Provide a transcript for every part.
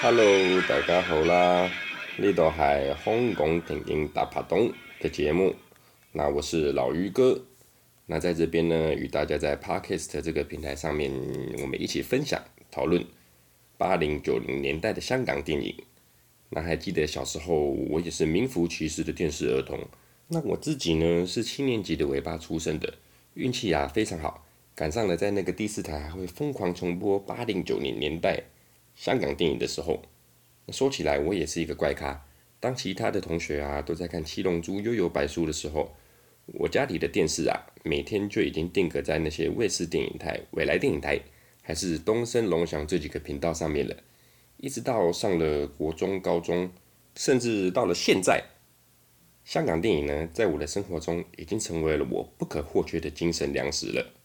Hello，大家好啦！呢度系香港电影大拍档的节目，那我是老于哥。那在这边呢，与大家在 Podcast 这个平台上面，我们一起分享讨论八零九零年代的香港电影。那还记得小时候，我也是名副其实的电视儿童。那我自己呢，是七年级的尾巴出生的，运气啊非常好，赶上了在那个第四台还会疯狂重播八零九零年代香港电影的时候。说起来，我也是一个怪咖。当其他的同学啊都在看《七龙珠》《幽游白书》的时候，我家里的电视啊，每天就已经定格在那些卫视电影台、未来电影台，还是东森、龙翔这几个频道上面了。一直到上了国中、高中，甚至到了现在，香港电影呢，在我的生活中已经成为了我不可或缺的精神粮食了。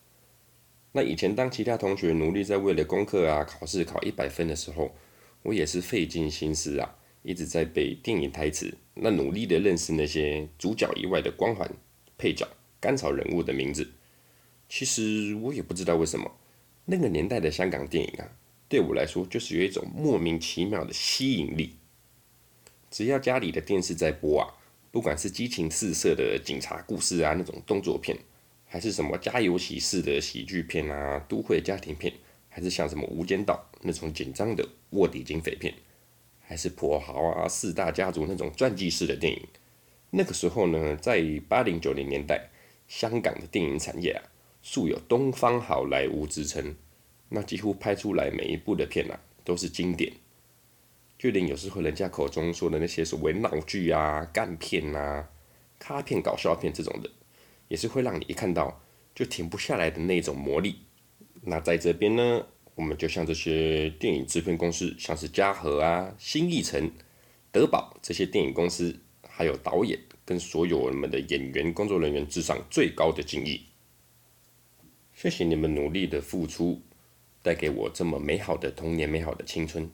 那以前当其他同学努力在为了功课啊、考试考一百分的时候，我也是费尽心思啊，一直在背电影台词，那努力的认识那些主角以外的光环、配角、甘草人物的名字。其实我也不知道为什么，那个年代的香港电影啊。对我来说，就是有一种莫名其妙的吸引力。只要家里的电视在播啊，不管是激情四射的警察故事啊，那种动作片，还是什么家有喜事的喜剧片啊，都会家庭片，还是像什么无间道那种紧张的卧底警匪片，还是跛豪啊四大家族那种传记式的电影。那个时候呢，在八零九零年代，香港的电影产业啊，素有东方好莱坞之称。那几乎拍出来每一部的片啊，都是经典。就连有时候人家口中说的那些所谓闹剧啊、干片啊、卡片、搞笑片这种的，也是会让你一看到就停不下来的那种魔力。那在这边呢，我们就像这些电影制片公司，像是嘉禾啊、新艺城、德宝这些电影公司，还有导演跟所有我们的演员、工作人员致上最高的敬意。谢谢你们努力的付出。带给我这么美好的童年、美好的青春。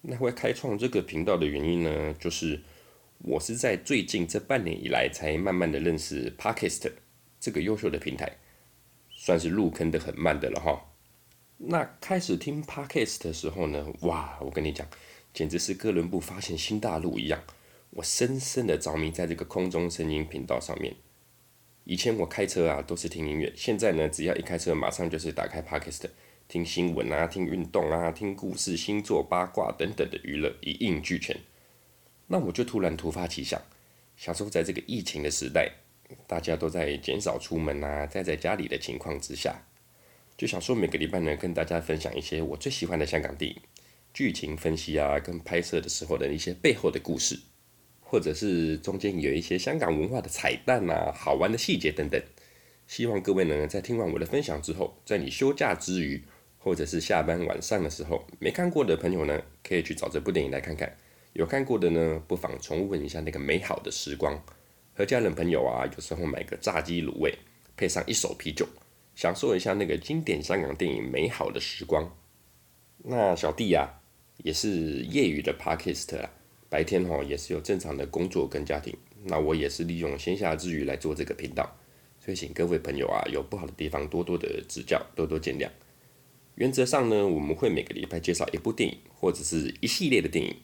那会开创这个频道的原因呢，就是我是在最近这半年以来才慢慢的认识 Podcast 这个优秀的平台，算是入坑的很慢的了哈。那开始听 Podcast 的时候呢，哇，我跟你讲，简直是哥伦布发现新大陆一样，我深深的着迷在这个空中声音频道上面。以前我开车啊都是听音乐，现在呢，只要一开车，马上就是打开 Podcast。听新闻啊，听运动啊，听故事、星座、八卦等等的娱乐一应俱全。那我就突然突发奇想，想说在这个疫情的时代，大家都在减少出门啊，待在家里的情况之下，就想说每个礼拜呢，跟大家分享一些我最喜欢的香港电影剧情分析啊，跟拍摄的时候的一些背后的故事，或者是中间有一些香港文化的彩蛋啊，好玩的细节等等。希望各位呢，在听完我的分享之后，在你休假之余，或者是下班晚上的时候，没看过的朋友呢，可以去找这部电影来看看；有看过的呢，不妨重温一下那个美好的时光。和家人朋友啊，有时候买个炸鸡卤味，配上一手啤酒，享受一下那个经典香港电影美好的时光。那小弟呀、啊，也是业余的 Podcast 啦，白天哈也是有正常的工作跟家庭。那我也是利用闲暇之余来做这个频道，所以请各位朋友啊，有不好的地方多多的指教，多多见谅。原则上呢，我们会每个礼拜介绍一部电影或者是一系列的电影。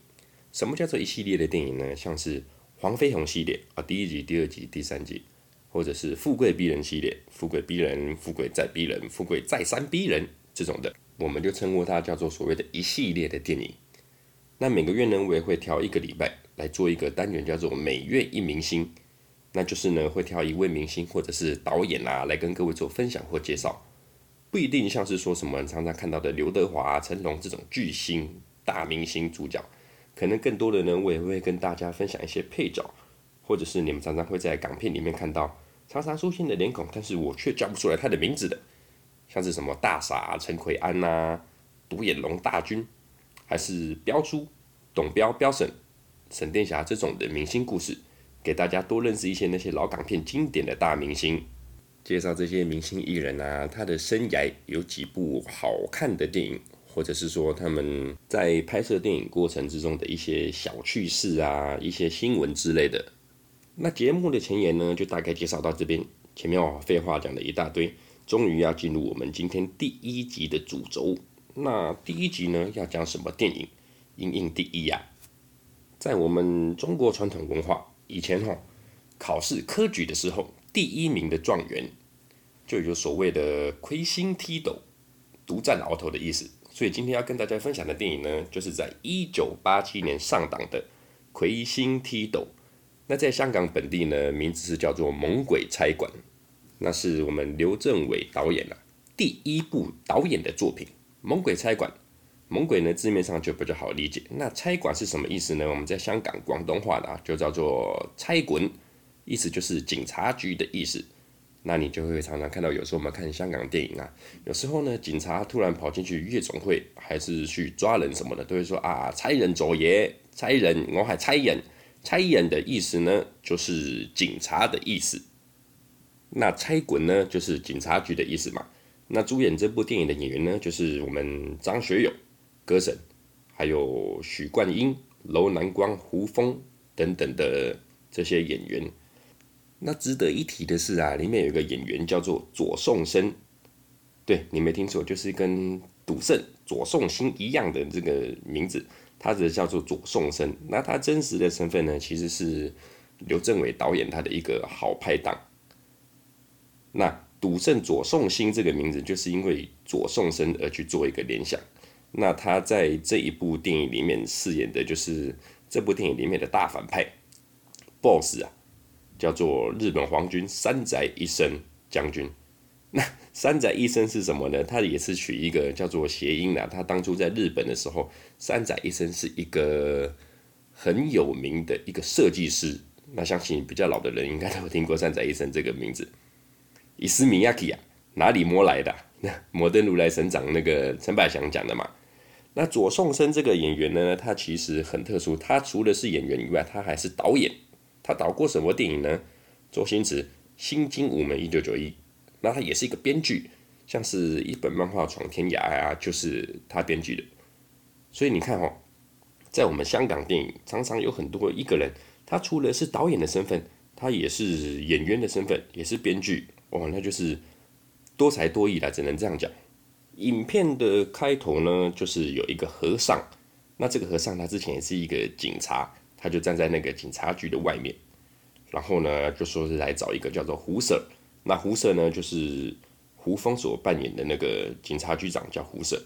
什么叫做一系列的电影呢？像是黄飞鸿系列啊，第一集、第二集、第三集，或者是富贵逼人系列，富贵逼人、富贵再逼人、富贵再三逼人这种的，我们就称呼它叫做所谓的一系列的电影。那每个月呢，我也会挑一个礼拜来做一个单元，叫做每月一明星，那就是呢会挑一位明星或者是导演啊来跟各位做分享或介绍。不一定像是说什么常常看到的刘德华、成龙这种巨星大明星主角，可能更多的呢，我也会跟大家分享一些配角，或者是你们常常会在港片里面看到常常出现的脸孔，但是我却叫不出来他的名字的，像是什么大傻陈奎安呐、独眼龙大军，还是彪叔董彪彪婶、沈殿霞这种的明星故事，给大家多认识一些那些老港片经典的大明星。介绍这些明星艺人啊，他的生涯有几部好看的电影，或者是说他们在拍摄电影过程之中的一些小趣事啊，一些新闻之类的。那节目的前言呢，就大概介绍到这边。前面我废话讲了一大堆，终于要进入我们今天第一集的主轴。那第一集呢，要讲什么电影？应应第一呀、啊。在我们中国传统文化以前哈，考试科举的时候，第一名的状元就有所谓的魁星踢斗、独占鳌头的意思。所以今天要跟大家分享的电影呢，就是在一九八七年上档的《魁星踢斗》。那在香港本地呢，名字是叫做《猛鬼差馆》，那是我们刘镇伟导演啊第一部导演的作品《猛鬼差馆》。猛鬼呢字面上就比较好理解，那差馆是什么意思呢？我们在香港广东话的，就叫做差馆，意思就是警察局的意思。那你就会常常看到，有时候我们看香港电影啊，有时候呢，警察突然跑进去夜总会，还是去抓人什么的，都会说啊，差人左爷，差人，我还差人，差人的意思呢，就是警察的意思。那差馆呢，就是警察局的意思嘛。那主演这部电影的演员呢，就是我们张学友、歌神，还有许冠英、楼南光、胡枫等等的这些演员。那值得一提的是啊，里面有一个演员叫做左颂生，对，你没听错，就是跟赌圣左颂星一样的这个名字，他的叫做左颂生。那他真实的身份呢，其实是刘镇伟导演他的一个好拍档。那赌圣左颂星这个名字，就是因为左颂生而去做一个联想。那他在这一部电影里面饰演的就是这部电影里面的大反派 BOSS 啊。叫做日本皇军山宅一生将军。那山宅一生是什么呢？他也是取一个叫做谐音的。他当初在日本的时候，山宅一生是一个很有名的一个设计师。那相信比较老的人应该都有听过山宅一生这个名字。伊斯米亚基啊，哪里摸来的？那 摩登如来神掌那个陈百祥讲的嘛。那左颂声这个演员呢，他其实很特殊。他除了是演员以外，他还是导演。他导过什么电影呢？周星驰《新精武门》一九九一，那他也是一个编剧，像是一本漫画《闯天涯》啊，就是他编剧的。所以你看哦，在我们香港电影，常常有很多一个人，他除了是导演的身份，他也是演员的身份，也是编剧，哇，那就是多才多艺啦，只能这样讲。影片的开头呢，就是有一个和尚，那这个和尚他之前也是一个警察。他就站在那个警察局的外面，然后呢，就说是来找一个叫做胡 Sir。那胡 Sir 呢，就是胡枫所扮演的那个警察局长，叫胡 Sir。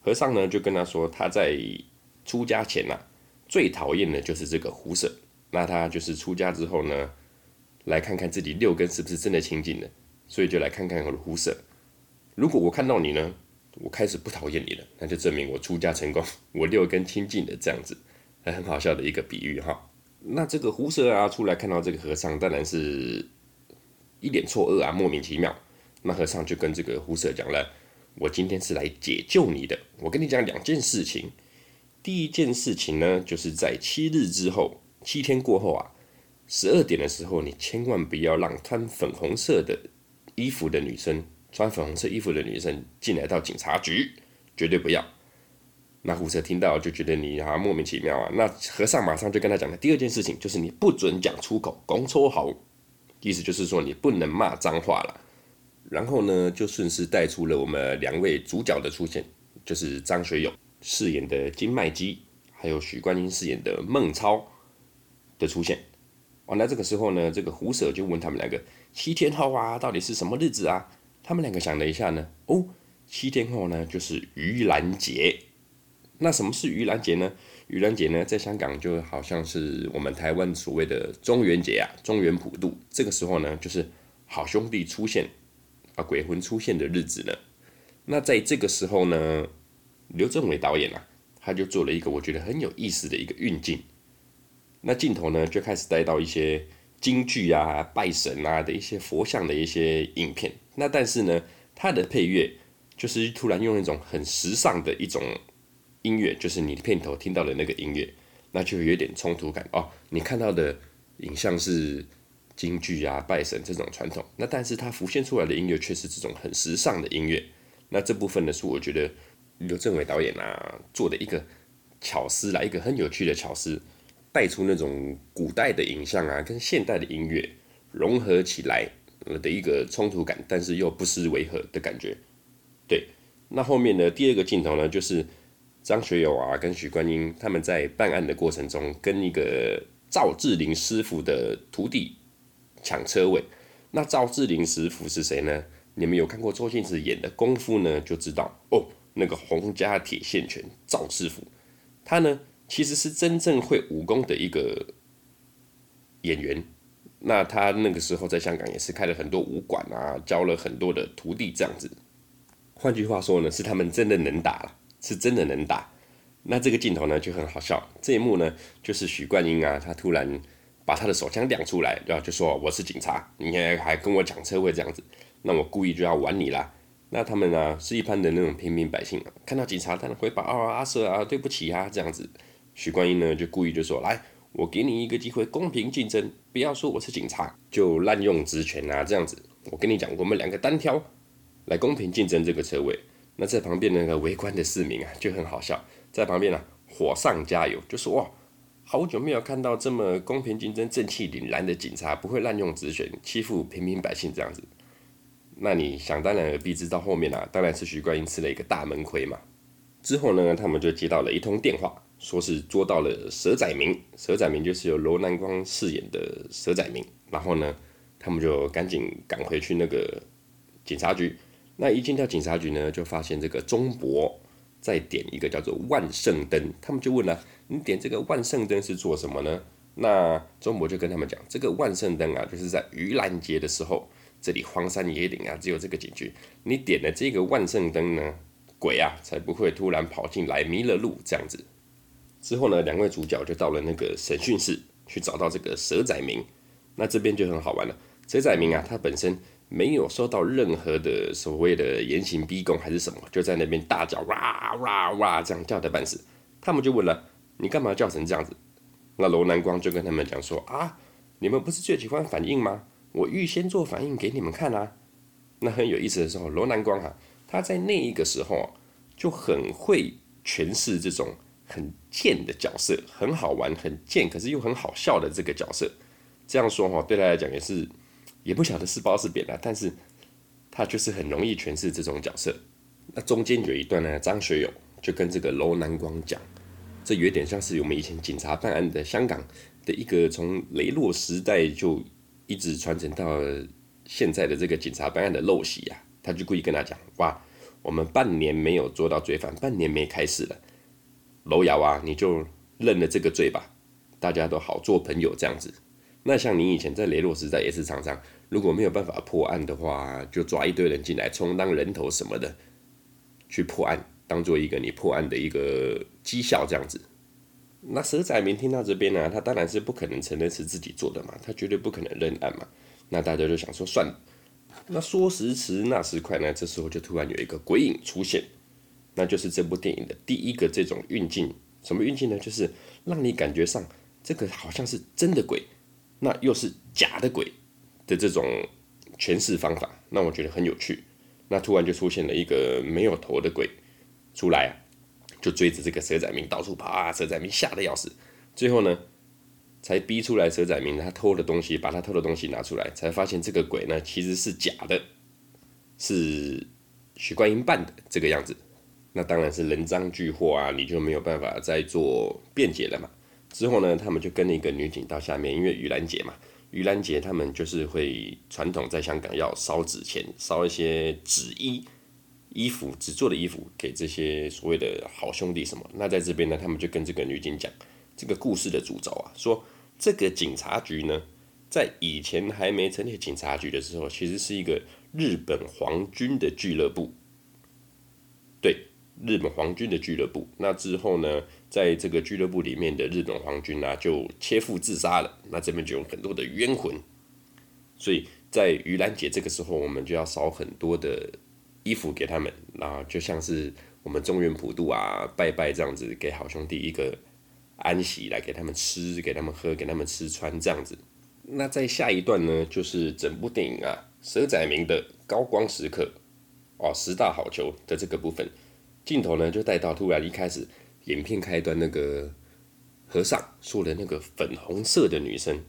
和尚呢，就跟他说，他在出家前呐、啊，最讨厌的就是这个胡 Sir。那他就是出家之后呢，来看看自己六根是不是真的清净的，所以就来看看胡 Sir。如果我看到你呢，我开始不讨厌你了，那就证明我出家成功，我六根清净的这样子。很好笑的一个比喻哈，那这个胡 Sir 啊出来看到这个和尚，当然是一脸错愕啊，莫名其妙。那和尚就跟这个胡 Sir 讲了：“我今天是来解救你的。我跟你讲两件事情。第一件事情呢，就是在七日之后，七天过后啊，十二点的时候，你千万不要让穿粉红色的衣服的女生，穿粉红色衣服的女生进来到警察局，绝对不要。”那胡 Sir 听到就觉得你好像莫名其妙啊。那和尚马上就跟他讲了第二件事情，就是你不准讲出口，讲粗口，意思就是说你不能骂脏话了。然后呢，就顺势带出了我们两位主角的出现，就是张学友饰演的金麦基，还有许冠英饰演的孟超的出现。完了这个时候呢，这个胡舍就问他们两个七天后啊，到底是什么日子啊？他们两个想了一下呢，哦，七天后呢就是盂兰节。那什么是盂兰节呢？盂兰节呢，在香港就好像是我们台湾所谓的中元节啊，中元普渡。这个时候呢，就是好兄弟出现啊，鬼魂出现的日子呢。那在这个时候呢，刘镇伟导演啊，他就做了一个我觉得很有意思的一个运镜。那镜头呢，就开始带到一些京剧啊、拜神啊的一些佛像的一些影片。那但是呢，他的配乐就是突然用一种很时尚的一种。音乐就是你片头听到的那个音乐，那就有点冲突感哦。你看到的影像是京剧啊、拜神这种传统，那但是它浮现出来的音乐却是这种很时尚的音乐。那这部分呢，是我觉得刘镇伟导演啊做的一个巧思，来一个很有趣的巧思，带出那种古代的影像啊跟现代的音乐融合起来的一个冲突感，但是又不失违和的感觉。对，那后面呢，第二个镜头呢就是。张学友啊跟许冠英他们在办案的过程中，跟一个赵志凌师傅的徒弟抢车位。那赵志凌师傅是谁呢？你们有看过周星驰演的功夫呢，就知道哦，那个洪家铁线拳赵师傅，他呢其实是真正会武功的一个演员。那他那个时候在香港也是开了很多武馆啊，教了很多的徒弟这样子。换句话说呢，是他们真的能打了，是真的能打。那这个镜头呢就很好笑，这一幕呢就是许冠英啊，他突然把他的手枪亮出来，然后就说我是警察，你还还跟我抢车位这样子，那我故意就要玩你啦。那他们呢是一般的那种平民百姓，看到警察当然会把啊阿 Sir 啊对不起啊这样子。许冠英呢就故意就说来。我给你一个机会，公平竞争，不要说我是警察就滥用职权啊，这样子。我跟你讲，我们两个单挑，来公平竞争这个车位。那在旁边那个围观的市民啊，就很好笑，在旁边啊火上加油，就说哇，好久没有看到这么公平竞争、正气凛然的警察，不会滥用职权欺负平民百姓这样子。那你想当然而必知到后面啊，当然是徐冠英吃了一个大闷亏嘛。之后呢，他们就接到了一通电话。说是捉到了蛇仔明，蛇仔明就是由罗南光饰演的蛇仔明。然后呢，他们就赶紧赶回去那个警察局。那一进到警察局呢，就发现这个钟博在点一个叫做万圣灯。他们就问了：“你点这个万圣灯是做什么呢？”那钟博就跟他们讲：“这个万圣灯啊，就是在盂兰节的时候，这里荒山野岭啊，只有这个警局，你点了这个万圣灯呢，鬼啊才不会突然跑进来迷了路这样子。”之后呢，两位主角就到了那个审讯室去找到这个蛇仔明。那这边就很好玩了。蛇仔明啊，他本身没有受到任何的所谓的严刑逼供还是什么，就在那边大叫哇哇哇这样叫的半死。他们就问了：“你干嘛叫成这样子？”那楼南光就跟他们讲说：“啊，你们不是最喜欢反应吗？我预先做反应给你们看啊。”那很有意思的时候，楼南光哈、他在那一个时候、啊、就很会诠释这种。很贱的角色，很好玩，很贱，可是又很好笑的这个角色，这样说哈，对他来讲也是，也不晓得是褒是贬啊，但是他就是很容易诠释这种角色。那中间有一段呢，张学友就跟这个楼南光讲，这有点像是我们以前警察办案的香港的一个从雷洛时代就一直传承到现在的这个警察办案的陋习啊，他就故意跟他讲，哇，我们半年没有捉到罪犯，半年没开始了。楼瑶啊，你就认了这个罪吧，大家都好做朋友这样子。那像你以前在雷洛时代也是常常，如果没有办法破案的话，就抓一堆人进来充当人头什么的，去破案，当做一个你破案的一个绩效这样子。那蛇仔明听到这边呢、他当然是不可能承认是自己做的嘛，他绝对不可能认案嘛。那大家就想说算了，那说时迟那时快呢，这时候就突然有一个鬼影出现。那就是这部电影的第一个这种运镜，什么运镜呢？就是让你感觉上这个好像是真的鬼，那又是假的鬼的这种诠释方法，那我觉得很有趣。那突然就出现了一个没有头的鬼出来啊，就追着这个蛇仔明到处跑啊，蛇仔明吓得要死。最后呢，才逼出来蛇仔明他偷的东西，把他偷的东西拿出来，才发现这个鬼呢其实是假的，是许冠英扮的这个样子。那当然是人赃俱获啊，你就没有办法再做辩解了嘛。之后呢，他们就跟那个女警到下面，因为盂兰姐嘛，盂兰节他们就是会传统在香港要烧纸钱，烧一些纸衣、衣服、纸做的衣服给这些所谓的好兄弟什么。那在这边呢，他们就跟这个女警讲这个故事的主轴啊，说这个警察局呢，在以前还没成立警察局的时候，其实是一个日本皇军的俱乐部，日本皇军的俱乐部，那之后呢，在这个俱乐部里面的日本皇军啊，就切腹自杀了。那这边就有很多的冤魂，所以在盂兰节这个时候，我们就要烧很多的衣服给他们，然后就像是我们中元普渡啊，拜拜这样子，给好兄弟一个安息，来给他们吃，给他们喝，给他们吃穿这样子。那在下一段呢，就是整部电影啊，蛇仔明的高光时刻哦，十大好球的这个部分。镜头呢就带到突然一开始，影片开端那个和尚说的那个粉红色的女生，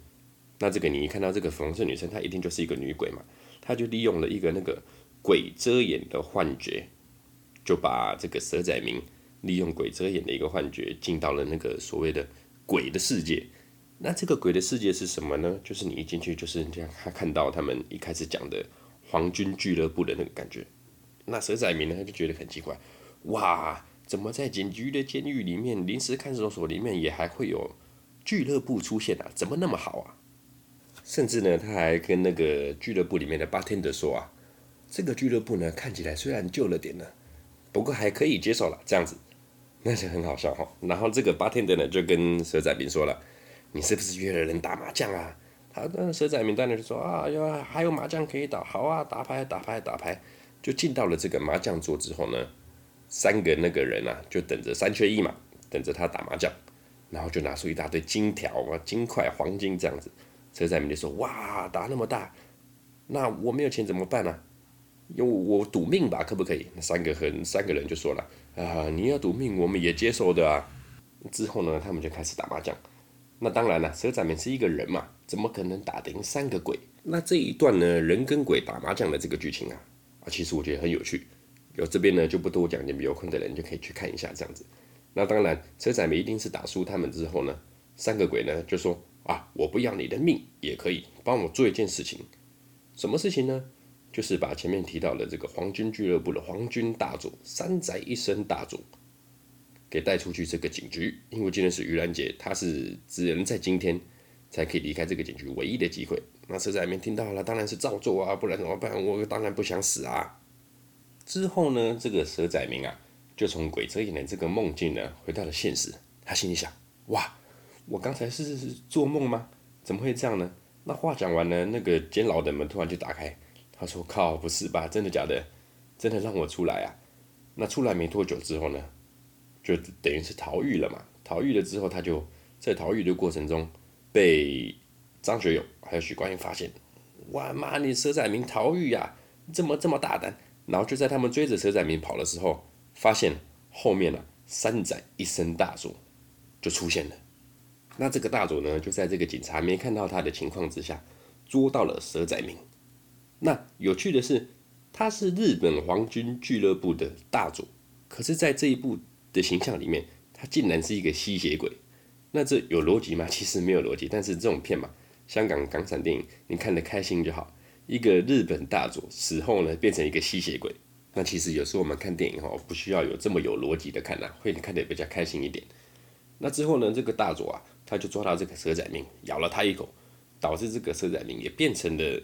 那这个你一看到这个粉红色女生，她一定就是一个女鬼嘛，她就利用了一个那个鬼遮眼的幻觉，就把这个蛇仔明利用鬼遮眼的一个幻觉，进到了那个所谓的鬼的世界。那这个鬼的世界是什么呢？就是你一进去，就是这样，他看到他们一开始讲的皇军俱乐部的那个感觉。那蛇仔明呢，他就觉得很奇怪，哇，怎么在警局的监狱里面、临时看守所里面也还会有俱乐部出现啊？怎么那么好啊？甚至呢，他还跟那个俱乐部里面的 bartender 说啊，这个俱乐部呢，看起来虽然旧了点呢，不过还可以接受了，这样子，那就很好笑哈。然后这个 bartender 呢，就跟蛇仔明说了，你是不是约了人打麻将啊？他那蛇仔明当然就说啊，有还有麻将可以打，好啊，打牌打牌打牌，就进到了这个麻将桌之后呢，三个那个人啊，就等着三缺一嘛，等着他打麻将，然后就拿出一大堆金条啊、金块、黄金这样子。车仔明就说：“哇，打那么大，那我没有钱怎么办呢、啊？用我赌命吧，可不可以？”那三个很三个人就说了：“啊，你要赌命，我们也接受的啊。”之后呢，他们就开始打麻将。那当然了，车仔明是一个人嘛，怎么可能打得赢三个鬼？那这一段呢，人跟鬼打麻将的这个剧情啊，啊，其实我觉得很有趣。有这边呢就不多讲，你们有空的人就可以去看一下这样子。那当然，车仔明一定是打输他们之后呢，三个鬼呢就说。啊！我不要你的命也可以帮我做一件事情，什么事情呢？就是把前面提到的这个皇军俱乐部的皇军大佐三宅一生大佐给带出去这个警局，因为今天是盂兰节，他是只能在今天才可以离开这个警局唯一的机会。那车仔明听到了，当然是照做啊，不然怎么办？我当然不想死啊。之后呢，这个蛇仔明啊，就从鬼遮眼的这个梦境呢，回到了现实。他心里想：哇！我刚才是做梦吗？怎么会这样呢？那话讲完呢，那个监牢的门突然就打开。他说：“靠，不是吧？真的假的？真的让我出来啊？”那出来没多久之后呢，就等于是逃狱了嘛。逃狱了之后，他就在逃狱的过程中被张学友还有许冠英发现。哇妈，你蛇仔明逃狱呀？这么这么大胆？然后就在他们追着蛇仔明跑的时候，发现后面呢、啊，三仔一声大佐就出现了。那这个大佐呢，就在这个警察没看到他的情况之下，捉到了蛇仔明。那有趣的是，他是日本皇军俱乐部的大佐，可是，在这一部的形象里面，他竟然是一个吸血鬼。那这有逻辑吗？其实没有逻辑。但是这种片嘛，香港港产电影，你看得开心就好。一个日本大佐死后呢，变成一个吸血鬼。那其实有时候我们看电影哈，不需要有这么有逻辑的看呐，会看得比较开心一点。那之后呢，这个大佐啊。他就抓到这个蛇仔明，咬了他一口，导致这个蛇仔明也变成了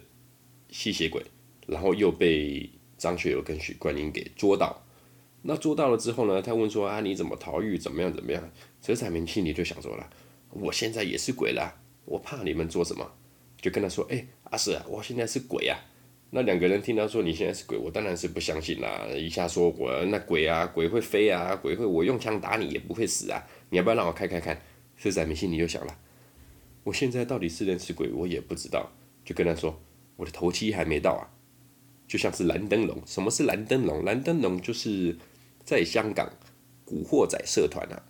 吸血鬼，然后又被张学友跟许冠英给捉到。那捉到了之后呢，他问说啊，你怎么逃狱？怎么样？怎么样？蛇仔明心里就想说了，我现在也是鬼啦，我怕你们做什么？就跟他说，哎、阿 Sir，我现在是鬼啊。那两个人听到说你现在是鬼，我当然是不相信啦。一下说我那鬼啊，鬼会飞啊，鬼会我用枪打你也不会死啊。你要不要让我开开看？社仔明心里就想了，我现在到底是人是鬼，我也不知道。就跟他说，我的头七还没到啊，就像是蓝灯笼。什么是蓝灯笼？蓝灯笼就是在香港古惑仔社团啊，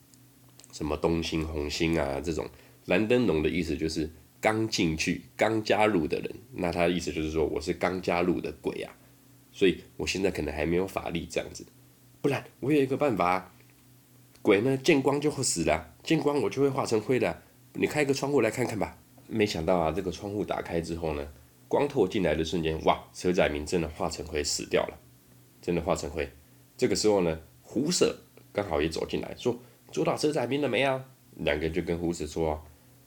什么东星红星啊这种蓝灯笼的意思就是刚进去、刚加入的人。那他的意思就是说，我是刚加入的鬼啊，所以我现在可能还没有法力这样子。不然我有一个办法，鬼呢见光就会死了。见光我就会化成灰的，你开个窗户来看看吧。没想到啊，这个窗户打开之后呢，光透进来的瞬间，哇，车载明真的化成灰死掉了，真的化成灰。这个时候呢，胡舍刚好也走进来，说：“捉到车载明了没啊？”两个人就跟胡舍说：“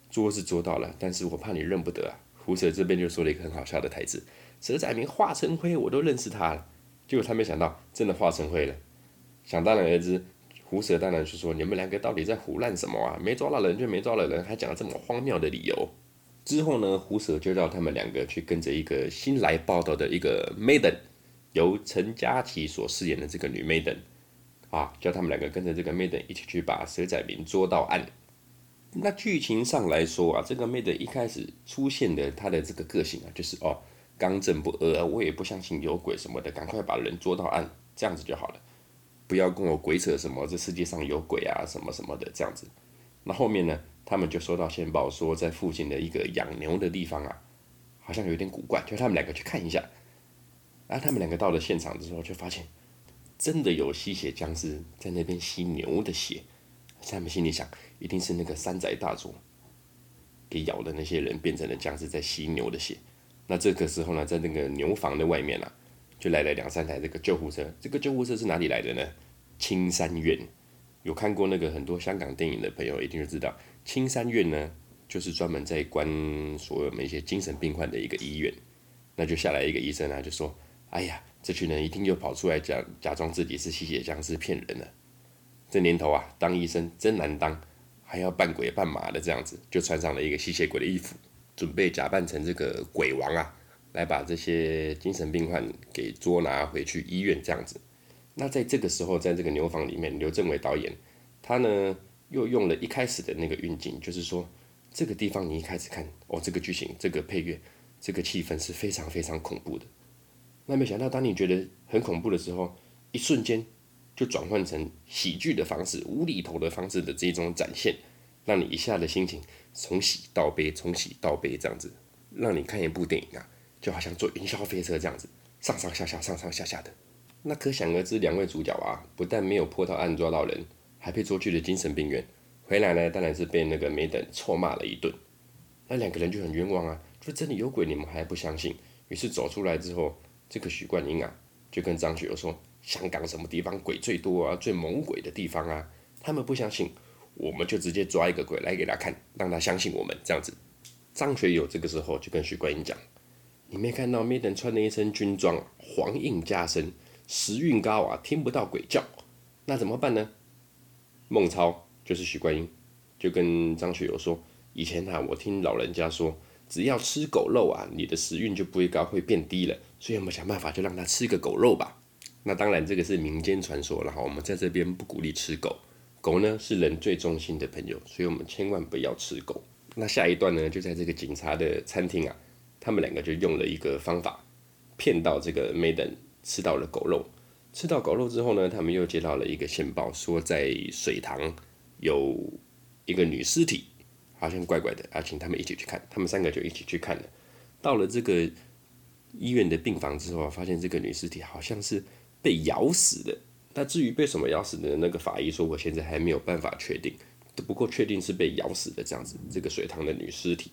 捉是捉到了，但是我怕你认不得啊。”胡蛇这边就说了一个很好笑的台词：“蛇仔明化成灰，我都认识他了。”结果他没想到真的化成灰了，想当然而知。胡蛇当然是说：“你们两个到底在胡乱什么啊？没抓到人就没抓到人，还讲了这么荒谬的理由。”之后呢，胡蛇就让他们两个去跟着一个新来报道的一个 Maiden，由陈佳琪所饰演的这个女 Maiden，啊，叫他们两个跟着这个 Maiden 一起去把蛇仔明捉到案。那剧情上来说啊，这个妹的一开始出现的她的这个个性啊，就是哦，刚正不阿，我也不相信有鬼什么的，赶快把人捉到案，这样子就好了。不要跟我鬼扯什么，这世界上有鬼啊，什么什么的这样子。那后面呢，他们就收到线报说，在附近的一个养牛的地方啊，好像有点古怪，就他们两个去看一下。然后他们两个到了现场之后，就发现真的有吸血僵尸在那边吸牛的血，他们心里想，一定是那个山寨大佐给咬的那些人变成了僵尸在吸牛的血。那这个时候呢，在那个牛房的外面啊，就来了两三台这个救护车。这个救护车是哪里来的呢？青山院。有看过那个很多香港电影的朋友一定就知道，青山院呢，就是专门在关所有一些精神病患的一个医院。那就下来一个医生啊，就说：“哎呀。”这群人一定又跑出来假假装自己是吸血僵尸骗人了。这年头啊，当医生真难当，还要扮鬼扮马的这样子，就穿上了一个吸血鬼的衣服，准备假扮成这个鬼王啊，来把这些精神病患给捉拿回去医院这样子。那在这个时候，在这个牛房里面，刘镇伟导演他呢又用了一开始的那个运镜，就是说这个地方你一开始看哦，这个剧情、这个配乐、这个气氛是非常非常恐怖的。那没想到，当你觉得很恐怖的时候，一瞬间就转换成喜剧的方式、无厘头的方式的这种展现，让你一下的心情从喜到悲，从喜到悲这样子，让你看一部电影啊，就好像坐云霄飞车这样子，上上下下、上上下下的。那可想而知，两位主角啊，不但没有破到案抓到人，还被捉去了精神病院。回来呢，当然是被那个梅等臭骂了一顿。那两个人就很冤枉啊，说真的有鬼，你们还不相信？于是走出来之后。这个许冠英啊，就跟张学友说：“香港什么地方鬼最多啊，最猛鬼的地方啊。”他们不相信，我们就直接抓一个鬼来给他看，让他相信我们这样子。张学友这个时候就跟许冠英讲：“你没看到梅登穿了一身军装，黄印加身，时运高啊，听不到鬼叫，那怎么办呢？”孟超就是许冠英，就跟张学友说：“以前啊，我听老人家说。”只要吃狗肉啊，你的时运就不会高，会变低了。所以我们想办法就让他吃一个狗肉吧。那当然这个是民间传说，然后我们在这边不鼓励吃狗。狗呢是人最忠心的朋友，所以我们千万不要吃狗。那下一段呢，就在这个警察的餐厅啊，他们两个就用了一个方法，骗到这个 Maiden 吃到了狗肉。吃到狗肉之后呢，他们又接到了一个线报，说在水塘有一个女尸体。好像怪怪的啊，请他们一起去看。他们三个就一起去看了。到了这个医院的病房之后，发现这个女尸体好像是被咬死的。那至于被什么咬死的，那个法医说我现在还没有办法确定。不过确定是被咬死的这样子。这个水塘的女尸体，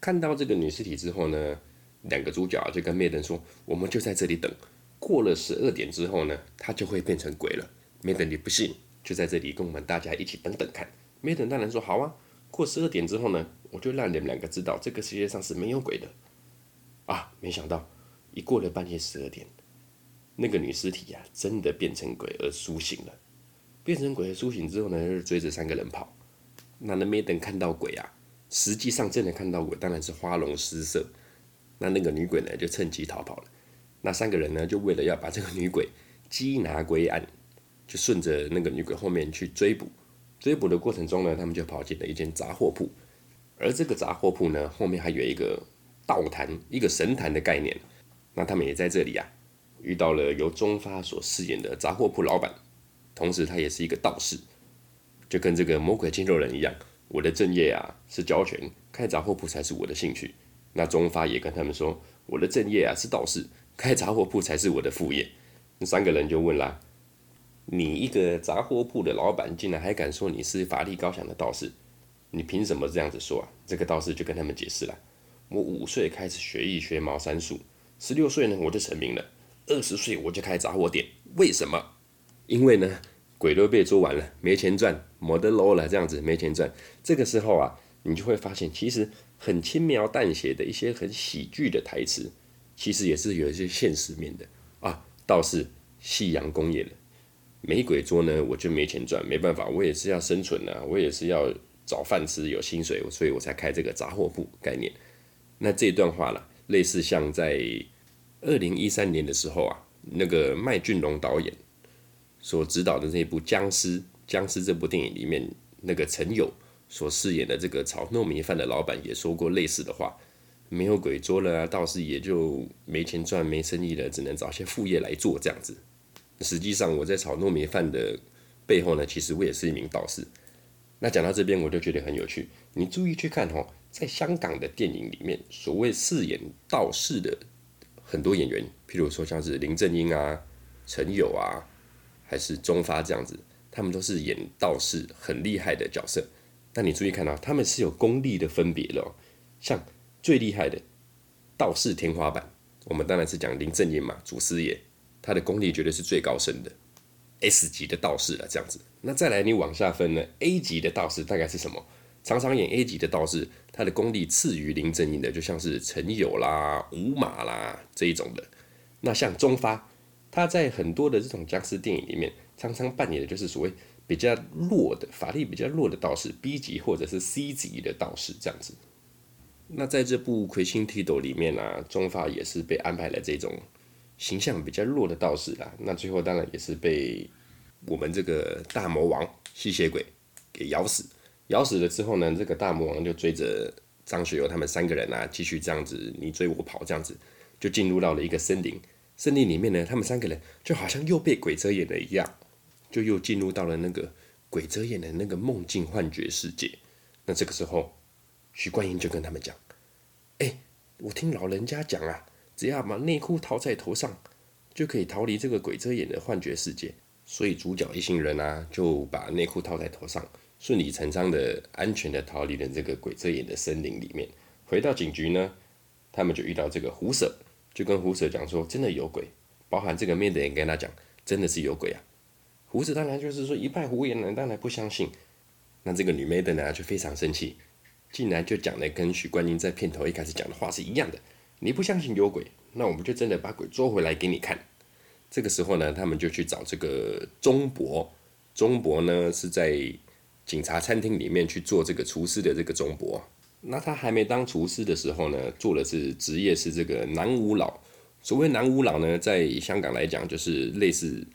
看到这个女尸体之后呢，两个主角就跟梅登说：“我们就在这里等，过了十二点之后呢，她就会变成鬼了。”梅登你不信，就在这里跟我们大家一起等等看。梅登当然说：“好啊。”过十二点之后呢，我就让你们两个知道这个世界上是没有鬼的。啊，没想到一过了半夜十二点，那个女尸体呀、啊，真的变成鬼而苏醒了。变成鬼而苏醒之后呢，就追着三个人跑。那那没等看到鬼啊，实际上真的看到鬼，当然是花容失色。那那个女鬼呢，就趁机逃跑了。那三个人呢，就为了要把这个女鬼缉拿归案，就顺着那个女鬼后面去追捕。追捕的过程中呢，他们就跑进了一间杂货铺，而这个杂货铺呢，后面还有一个道坛，一个神坛的概念。那他们也在这里啊，遇到了由钟发所饰演的杂货铺老板，同时他也是一个道士，就跟这个魔鬼肌肉人一样。我的正业啊是教拳，开杂货铺才是我的兴趣。那钟发也跟他们说，我的正业啊是道士，开杂货铺才是我的副业。那三个人就问啦。你一个杂货铺的老板，竟然还敢说你是法力高强的道士？你凭什么这样子说啊？这个道士就跟他们解释了：我五岁开始学艺学茅山术，十六岁呢我就成名了，二十岁我就开杂货店。为什么？因为呢，鬼都被捉完了，没钱赚，没得捞了，这样子没钱赚。这个时候啊，你就会发现，其实很轻描淡写的一些很喜剧的台词，其实也是有一些现实面的啊。倒是夕阳工业的。没鬼捉呢，我就没钱赚，没办法，我也是要生存啊，我也是要找饭吃，有薪水，所以我才开这个杂货铺概念。那这段话啦，类似像在二零一三年的时候啊，那个麦浚龙导演所指导的那部《僵尸》《僵尸》这部电影里面，那个陈友所饰演的这个炒糯米饭的老板也说过类似的话：没有鬼捉了啊，道士也就没钱赚，没生意了，只能找些副业来做这样子。实际上，我在炒糯米饭的背后呢，其实我也是一名道士。那讲到这边，我就觉得很有趣。你注意去看哦，在香港的电影里面，所谓饰演道士的很多演员，譬如说像是林正英啊、陈友啊，还是钟发这样子，他们都是演道士很厉害的角色。但你注意看到，他们是有功力的分别的哦。像最厉害的道士天花板，我们当然是讲林正英嘛，祖师爷，他的功力绝对是最高深的，S 级的道士了这样子。那再来你往下分呢，A 级的道士大概是什么？常常演 A 级的道士，他的功力次于林正英的，就像是陈友啦、吴马啦这一种的。那像钟发，他在很多的这种僵尸电影里面，常常扮演的就是所谓。比较弱的法力比较弱的道士，B 级或者是 C 级的道士这样子。那在这部《魁星踢斗》里面啊，钟发也是被安排了这种形象比较弱的道士啦。那最后当然也是被我们这个大魔王吸血鬼给咬死。咬死了之后呢，这个大魔王就追着张学友他们三个人啊，继续这样子你追我跑这样子，就进入到了一个森林。森林里面呢，他们三个人就好像又被鬼遮眼了一样。就又进入到了那个鬼遮眼的那个梦境幻觉世界。那这个时候，许冠英就跟他们讲：“哎、我听老人家讲啊，只要把内裤套在头上，就可以逃离这个鬼遮眼的幻觉世界。所以主角一行人啊，就把内裤套在头上，顺理成章的安全的逃离了这个鬼遮眼的森林里面。回到警局呢，他们就遇到这个胡舍就跟胡舍讲说，真的有鬼，包含这个面的人跟他讲，真的是有鬼啊。”胡子当然就是说一派胡言呢，当然不相信。那这个女妹的呢就非常生气，竟然就讲了跟许冠英在片头一开始讲的话是一样的。你不相信有鬼，那我们就真的把鬼捉回来给你看。这个时候呢，他们就去找这个钟博。钟博呢是在警察餐厅里面去做这个厨师的这个钟博。那他还没当厨师的时候呢，做的是职业是这个南无老。所谓南无老呢，在香港来讲就是类似。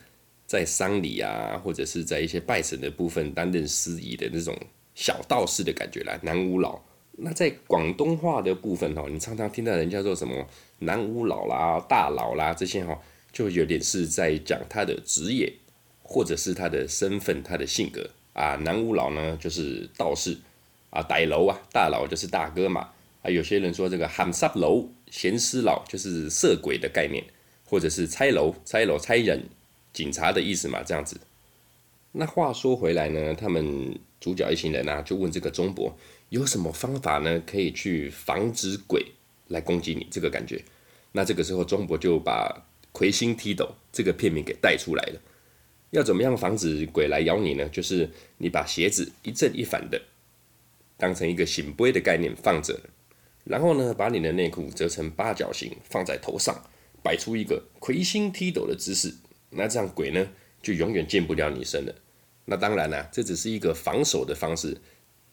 在丧礼啊，或者是在一些拜神的部分担任司仪的那种小道士的感觉啦，南无老。那在广东话的部分哦，你常常听到人家说什么南无老啦、大佬啦这些哈，就有点是在讲他的职业，或者是他的身份、他的性格啊。南无老呢就是道士啊，歹楼啊，大佬就是大哥嘛。啊，有些人说这个喊杀楼、咸湿佬就是色鬼的概念，或者是差楼、差楼、差人。警察的意思嘛，这样子。那话说回来呢，他们主角一行人啊，就问这个钟伯有什么方法呢，可以去防止鬼来攻击你这个感觉。那这个时候，钟伯就把《魁星踢斗》这个片名给带出来了。要怎么样防止鬼来咬你呢？就是你把鞋子一正一反的当成一个醒杯的概念放着，然后呢，把你的内裤折成八角形放在头上，摆出一个魁星踢斗的姿势。那这样鬼呢，就永远进不了你身了。那当然啦，这只是一个防守的方式，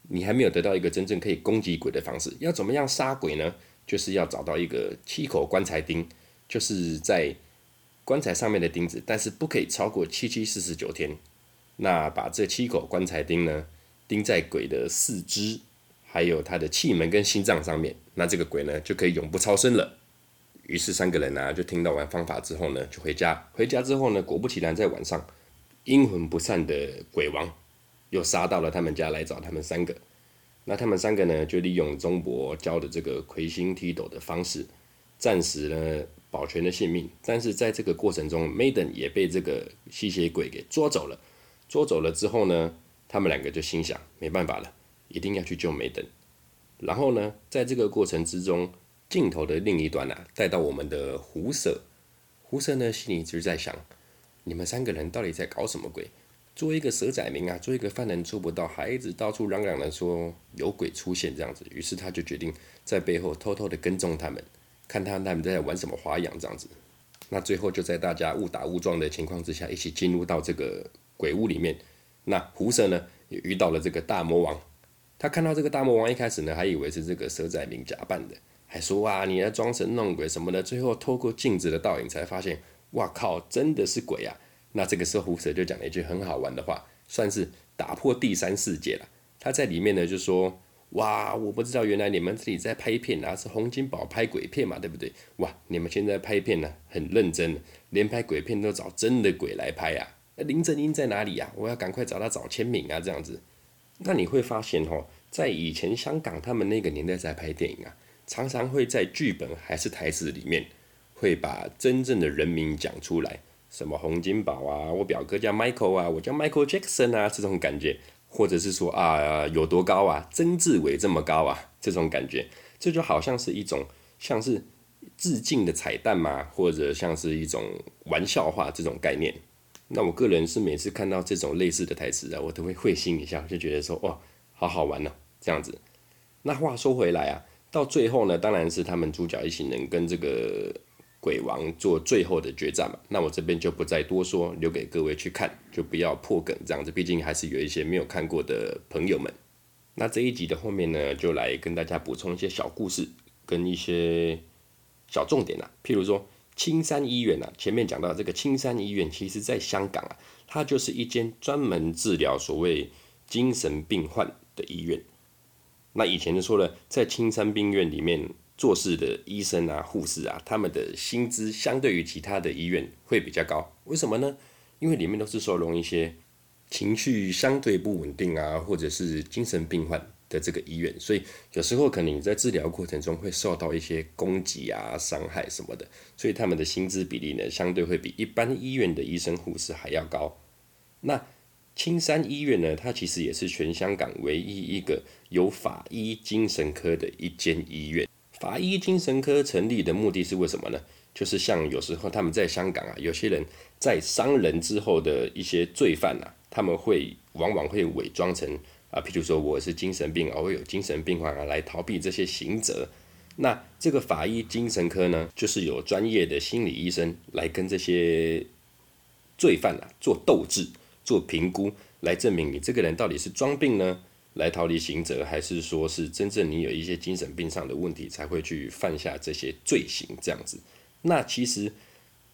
你还没有得到一个真正可以攻击鬼的方式。要怎么样杀鬼呢？就是要找到一个七口棺材钉，就是在棺材上面的钉子，但是不可以超过七七四十九天。那把这七口棺材钉呢，钉在鬼的四肢，还有他的气门跟心脏上面，那这个鬼呢，就可以永不超生了。于是三个人呢、就听到完方法之后呢，就回家。回家之后呢，果不其然，在晚上，阴魂不散的鬼王又杀到了他们家来找他们三个。那他们三个呢，就利用钟博教的这个魁星踢斗的方式，暂时呢保全了性命。但是在这个过程中，Maiden 也被这个吸血鬼给捉走了。捉走了之后呢，他们两个就心想，没办法了，一定要去救 Maiden。然后呢，在这个过程之中。镜头的另一端啊，带到我们的胡舍胡舍呢心里就是在想，你们三个人到底在搞什么鬼？作为一个蛇仔明啊，作为一个犯人做不到，还一直到处嚷嚷的说有鬼出现这样子，于是他就决定在背后偷偷的跟踪他们，看他他们在玩什么花样这样子。那最后就在大家误打误撞的情况之下，一起进入到这个鬼屋里面。那胡蛇呢也遇到了这个大魔王，他看到这个大魔王一开始呢还以为是这个蛇仔明假扮的。还说啊，你在装神弄鬼什么的，最后透过镜子的倒影才发现，哇靠，真的是鬼啊！那这个时候胡蛇就讲了一句很好玩的话，算是打破第三世界了。他在里面呢就说，哇，我不知道原来你们这里在拍片啊，是洪金宝拍鬼片嘛，对不对？哇，你们现在拍片呢很认真，连拍鬼片都找真的鬼来拍啊。那林正英在哪里呀？我要赶快找他找签名啊，这样子。那你会发现哦，在以前香港他们那个年代在拍电影啊。常常会在剧本还是台词里面，会把真正的人名讲出来，什么洪金宝啊，我表哥叫 Michael 啊，我叫 Michael Jackson 啊，这种感觉，或者是说啊有多高啊，曾志伟这么高啊，这种感觉，这就好像是一种像是致敬的彩蛋嘛，或者像是一种玩笑话这种概念。那我个人是每次看到这种类似的台词啊，我都会会心一笑，就觉得说哇，好好玩呢，这样子。那话说回来啊，到最后呢，当然是他们主角一行人跟这个鬼王做最后的决战嘛。那我这边就不再多说，留给各位去看，就不要破梗这样子。毕竟还是有一些没有看过的朋友们。那这一集的后面呢，就来跟大家补充一些小故事跟一些小重点啦，譬如说。青山医院啊，前面讲到这个青山医院，其实在香港啊，它就是一间专门治疗所谓精神病患的医院。那以前就说了，在青山病院里面做事的医生啊、护士啊，他们的薪资相对于其他的医院会比较高。为什么呢？因为里面都是收容一些情绪相对不稳定啊，或者是精神病患。的这个医院，所以有时候可能你在治疗过程中会受到一些攻击啊、伤害什么的，所以他们的薪资比例呢，相对会比一般医院的医生护士还要高。那青山医院呢，它其实也是全香港唯一一个有法医精神科的一间医院。法医精神科成立的目的是为什么呢？就是像有时候他们在香港啊，有些人在伤人之后的一些罪犯啊，他们会往往会伪装成。啊，譬如说我是精神病啊，我有精神病患啊来逃避这些刑责。那这个法医精神科呢，就是有专业的心理医生来跟这些罪犯啊做斗智、做评估，来证明你这个人到底是装病呢，来逃离刑责，还是说是真正你有一些精神病上的问题才会去犯下这些罪行这样子。那其实，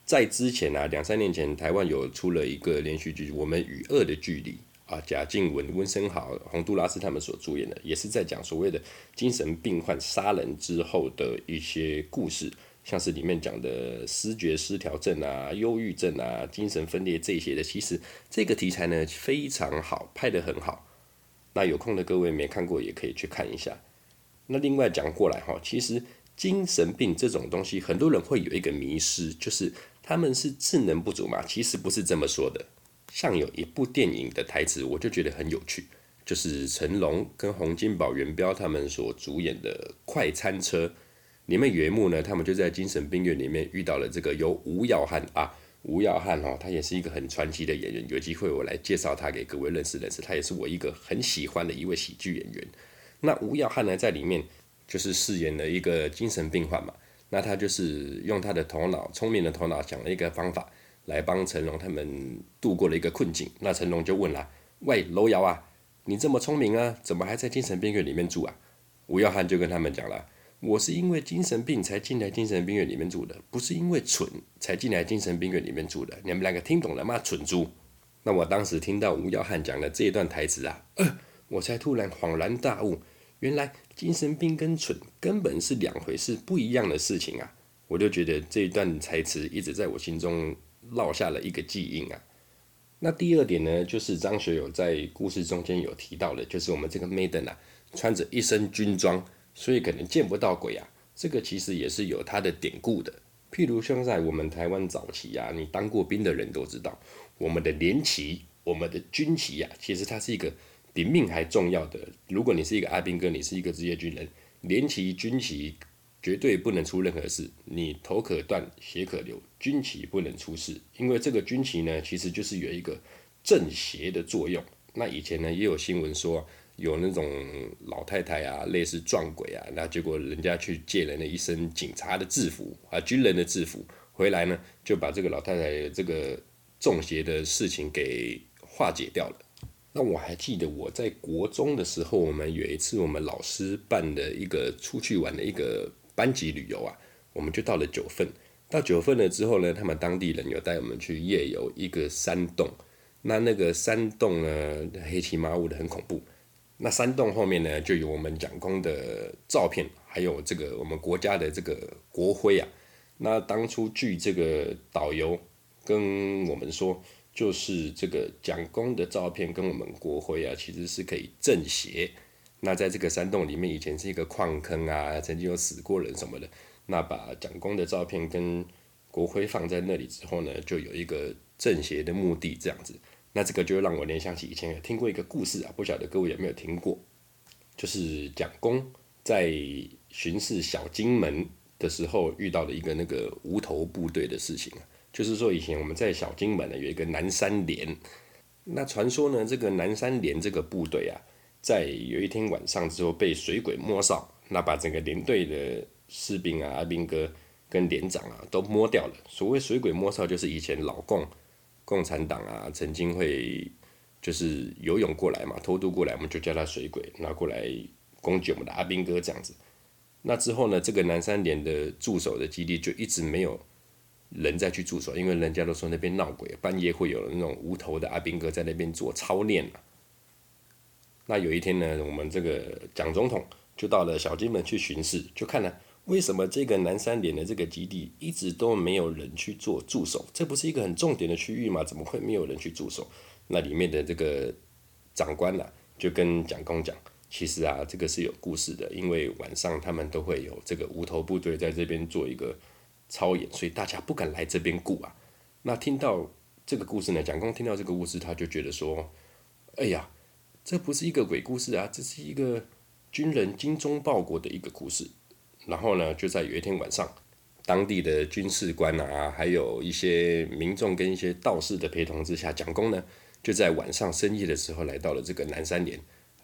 在之前啊，两三年前，台湾有出了一个连续剧《我们与恶的距离》。啊，贾静雯、温升豪、洪都拉斯他们所主演的，也是在讲所谓的精神病患杀人之后的一些故事，像是里面讲的失觉失调症啊、忧郁症啊、精神分裂这些的。其实这个题材呢非常好，拍得很好。那有空的各位没看过也可以去看一下。那另外讲过来哈，其实精神病这种东西，很多人会有一个迷失，就是他们是智能不足嘛？其实不是这么说的。像有一部电影的台词，我就觉得很有趣，就是成龙跟洪金宝、元彪他们所主演的《快餐车》里面有一幕呢，他们就在精神病院里面遇到了这个由吴耀汉啊，吴耀汉哦，他也是一个很传奇的演员，有机会我来介绍他给各位认识认识，他也是我一个很喜欢的一位喜剧演员。那吴耀汉呢，在里面就是饰演了一个精神病患嘛，那他就是用他的头脑，聪明的头脑想了一个方法。来帮成龙他们度过了一个困境，那成龙就问了：“喂，楼瑶啊，你这么聪明啊，怎么还在精神病院里面住啊？”吴耀汉就跟他们讲了：“我是因为精神病才进来精神病院里面住的，不是因为蠢才进来精神病院里面住的。你们两个听懂了吗？蠢猪！”那我当时听到吴耀汉讲的这一段台词啊，呃，我才突然恍然大悟，原来精神病跟蠢根本是两回事，不一样的事情啊！我就觉得这一段台词一直在我心中。烙下了一个记忆啊。那第二点呢，就是张学友在故事中间有提到的，就是我们这个 Maiden 啊，穿着一身军装，所以可能见不到鬼啊。这个其实也是有它的典故的。譬如像在我们台湾早期啊，你当过兵的人都知道，我们的连旗，我们的军旗呀、啊，其实它是一个比命还重要的。如果你是一个阿兵哥，你是一个职业军人，连旗军旗。绝对不能出任何事，你头可断，血可流，军旗不能出事，因为这个军旗呢，其实就是有一个镇邪的作用。那以前呢，也有新闻说，有那种老太太啊，类似撞鬼啊，那结果人家去借了那一身警察的制服啊，军人的制服回来呢，就把这个老太太这个中邪的事情给化解掉了。那我还记得我在国中的时候，我们有一次我们老师办的一个出去玩的一个。班级旅游啊，我们就到了九份。到九份了之后呢，他们当地人有带我们去夜游一个山洞。那那个山洞呢，黑漆麻乌的，很恐怖。那山洞后面呢，就有我们蒋公的照片，还有这个我们国家的这个国徽啊。那当初据这个导游跟我们说，就是这个蒋公的照片跟我们国徽啊，其实是可以镇邪。那在这个山洞里面，以前是一个矿坑啊，曾经有死过人什么的。那把蒋公的照片跟国徽放在那里之后呢，就有一个正邪的目的这样子。那这个就让我联想起以前有听过一个故事啊，不晓得各位有没有听过？就是蒋公在巡视小金门的时候遇到的一个那个无头部队的事情啊。就是说以前我们在小金门呢有一个南山连，那传说呢这个南山连这个部队啊，在有一天晚上之后被水鬼摸哨，那把整个连队的士兵啊、兵哥跟连长啊都摸掉了。所谓水鬼摸哨，就是以前老共。共产党啊，曾经会就是游泳过来嘛，偷渡过来，我们就叫他水鬼，拿过来攻击我们的阿兵哥这样子。那之后呢，这个南山连的驻守的基地就一直没有人再去驻守，因为人家都说那边闹鬼，半夜会有那种无头的阿兵哥在那边做操练。那有一天呢，我们这个蒋总统就到了小金门去巡视，就看了。为什么这个南山连的这个基地一直都没有人去做驻守？这不是一个很重点的区域吗？怎么会没有人去驻守？那里面的这个长官呢、啊，就跟蒋公讲，其实啊，这个是有故事的，因为晚上他们都会有这个无头部队在这边做一个操演，所以大家不敢来这边顾啊。那听到这个故事呢，蒋公听到这个故事，他就觉得说，哎呀，这不是一个鬼故事啊，这是一个军人精忠报国的一个故事。然后呢，就在有一天晚上，当地的军事官啊，还有一些民众跟一些道士的陪同之下，蒋公呢就在晚上深夜的时候来到了这个南山连。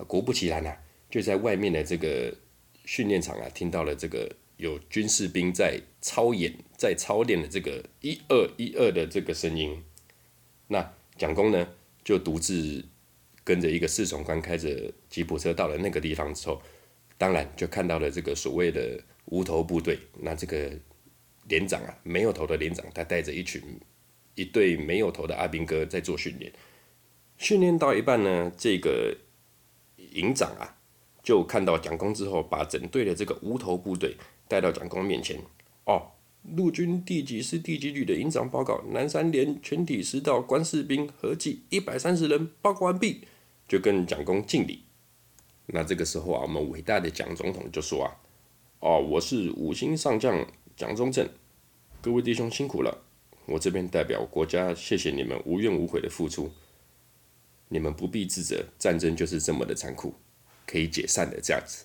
果不其然啊，就在外面的这个训练场啊，听到了这个有军士兵在操演、在操练的这个一二一二的这个声音。那蒋公呢就独自跟着一个侍从官开着吉普车到了那个地方之后。当然，就看到了这个所谓的无头部队。那这个连长啊，没有头的连长，他带着一群一队没有头的阿兵哥在做训练。训练到一半呢，这个营长啊，就看到蒋公之后，把整队的这个无头部队带到蒋公面前。哦，陆军第几师第几旅的营长报告：南山连全体师道官士兵合计一百三十人，报告完毕。就跟蒋公敬礼。那这个时候啊，我们伟大的蒋总统就说啊，哦，我是五星上将蒋中正，各位弟兄辛苦了，我这边代表国家谢谢你们无怨无悔的付出，你们不必自责，战争就是这么的残酷，可以解散的这样子。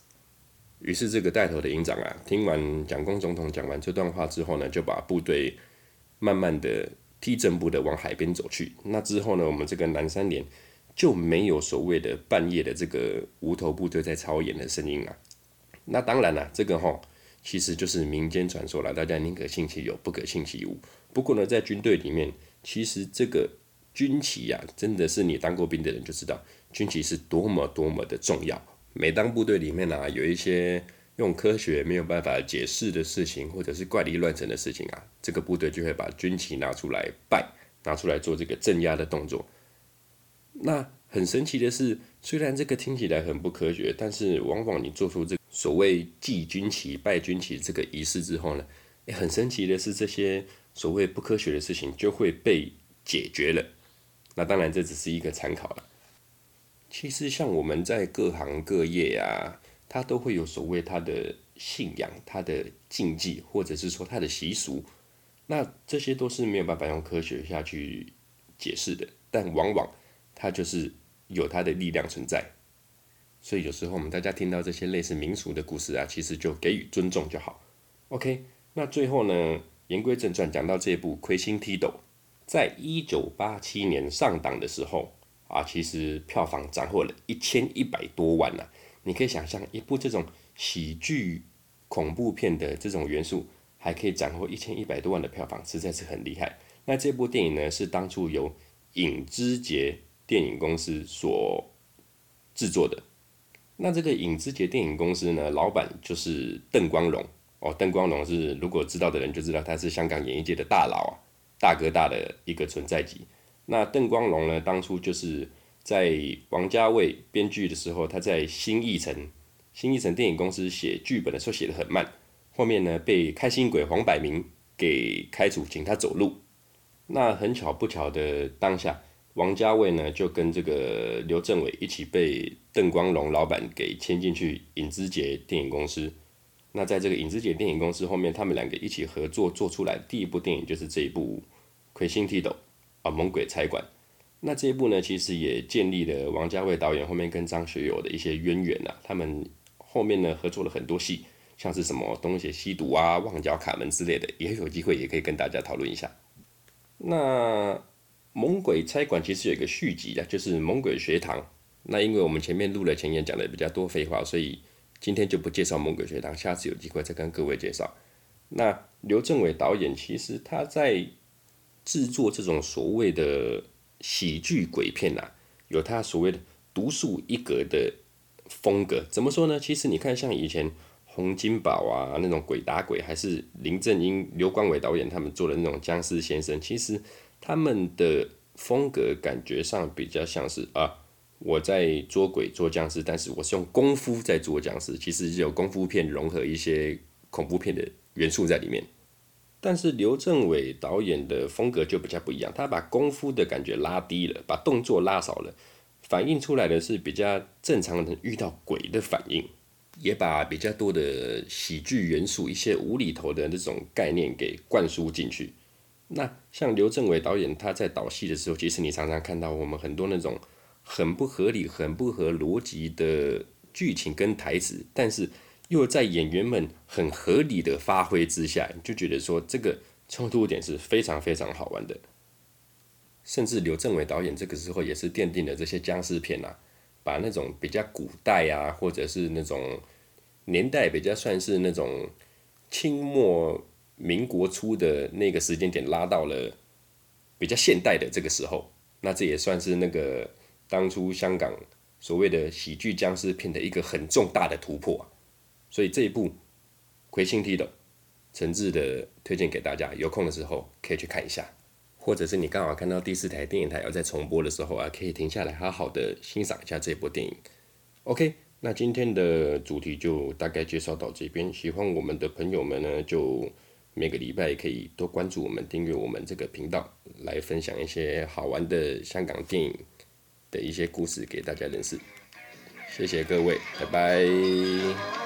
于是这个带头的营长啊，听完蒋公总统讲完这段话之后呢，就把部队慢慢的踢正步的往海边走去。那之后呢，我们这个南山连。就没有所谓的半夜的这个无头部队在操演的声音啊。那当然了，这个哈其实就是民间传说了，大家宁可信其有，不可信其无。不过呢，在军队里面，其实这个军旗呀，真的是你当过兵的人就知道，军旗是多么多么的重要。每当部队里面啊有一些用科学没有办法解释的事情，或者是怪力乱神的事情啊，这个部队就会把军旗拿出来拜，拿出来做这个镇压的动作。那很神奇的是，虽然这个听起来很不科学，但是往往你做出这所谓祭军旗、拜军旗这个仪式之后呢，诶，很神奇的是，这些所谓不科学的事情就会被解决了。那当然，这只是一个参考了。其实，像我们在各行各业啊，它都会有所谓它的信仰、它的禁忌，或者是说它的习俗。那这些都是没有办法用科学下去解释的，但往往。它就是有它的力量存在，所以有时候我们大家听到这些类似民俗的故事啊，其实就给予尊重就好。OK，那最后呢，言归正传，讲到这部《魁星踢斗》，在一九八七年上档的时候啊，其实票房斩获了一千一百多万呢、你可以想象，一部这种喜剧恐怖片的这种元素，还可以斩获一千一百多万的票房，实在是很厉害。那这部电影呢，是当初由尹之杰电影公司所制作的，那这个影之节电影公司呢，老板就是邓光荣哦。邓光荣是如果知道的人就知道，他是香港演艺界的大佬啊，大哥大的一个存在级。那邓光荣呢，当初就是在王家卫编剧的时候，他在新艺城新艺城电影公司写剧本的时候写得很慢，后面呢被开心鬼黄百鸣给开除，请他走路。那很巧不巧的当下。王家卫呢，就跟这个刘镇伟一起被邓光荣老板给签进去影之节电影公司。那在这个影之杰电影公司后面，他们两个一起合作做出来第一部电影就是这一部《魁星踢斗》啊，《猛鬼差馆》。那这一部呢，其实也建立了王家卫导演后面跟张学友的一些渊源啊。他们后面呢合作了很多戏，像是什么《东邪西毒》啊、《旺角卡门》之类的，也有机会也可以跟大家讨论一下。那《猛鬼差馆》其实有一个续集啊，就是《猛鬼学堂》。那因为我们前面录了前言讲的比较多废话，所以今天就不介绍《猛鬼学堂》，下次有机会再跟各位介绍。那刘镇伟导演其实他在制作这种所谓的。喜剧鬼片呐、啊，有他所谓的独树一格的风格。怎么说呢？其实你看，像以前洪金宝啊那种鬼打鬼，还是林正英、刘光伟导演他们做的那种僵尸先生，其实他们的风格感觉上比较像是啊，我在捉鬼捉僵尸，但是我是用功夫在做僵尸，其实有功夫片融合一些恐怖片的元素在里面。但是刘镇伟导演的风格就比较不一样，他把功夫的感觉拉低了，把动作拉少了，反映出来的是比较正常人遇到鬼的反应，也把比较多的喜剧元素、一些无厘头的那种概念给灌输进去。那像刘镇伟导演他在导戏的时候，其实你常常看到我们很多那种很不合理、很不合逻辑的剧情跟台词，但是。又在演员们很合理的发挥之下，你就觉得说这个冲突点是非常非常好玩的。甚至刘镇伟导演这个时候也是奠定了这些僵尸片啊，把那种比较古代啊，或者是那种年代比较算是那种清末民国初的那个时间点拉到了比较现代的这个时候，那这也算是那个当初香港所谓的喜剧僵尸片的一个很重大的突破。所以这一部《魁星踢斗》，诚挚的推荐给大家，有空的时候可以去看一下，或者是你刚好看到第四台电影台要在重播的时候啊，可以停下来好好的欣赏一下这部电影。OK，那今天的主题就大概介绍到这边，喜欢我们的朋友们呢，就每个礼拜可以多关注我们，订阅我们这个频道，来分享一些好玩的香港电影的一些故事给大家认识。谢谢各位，拜拜。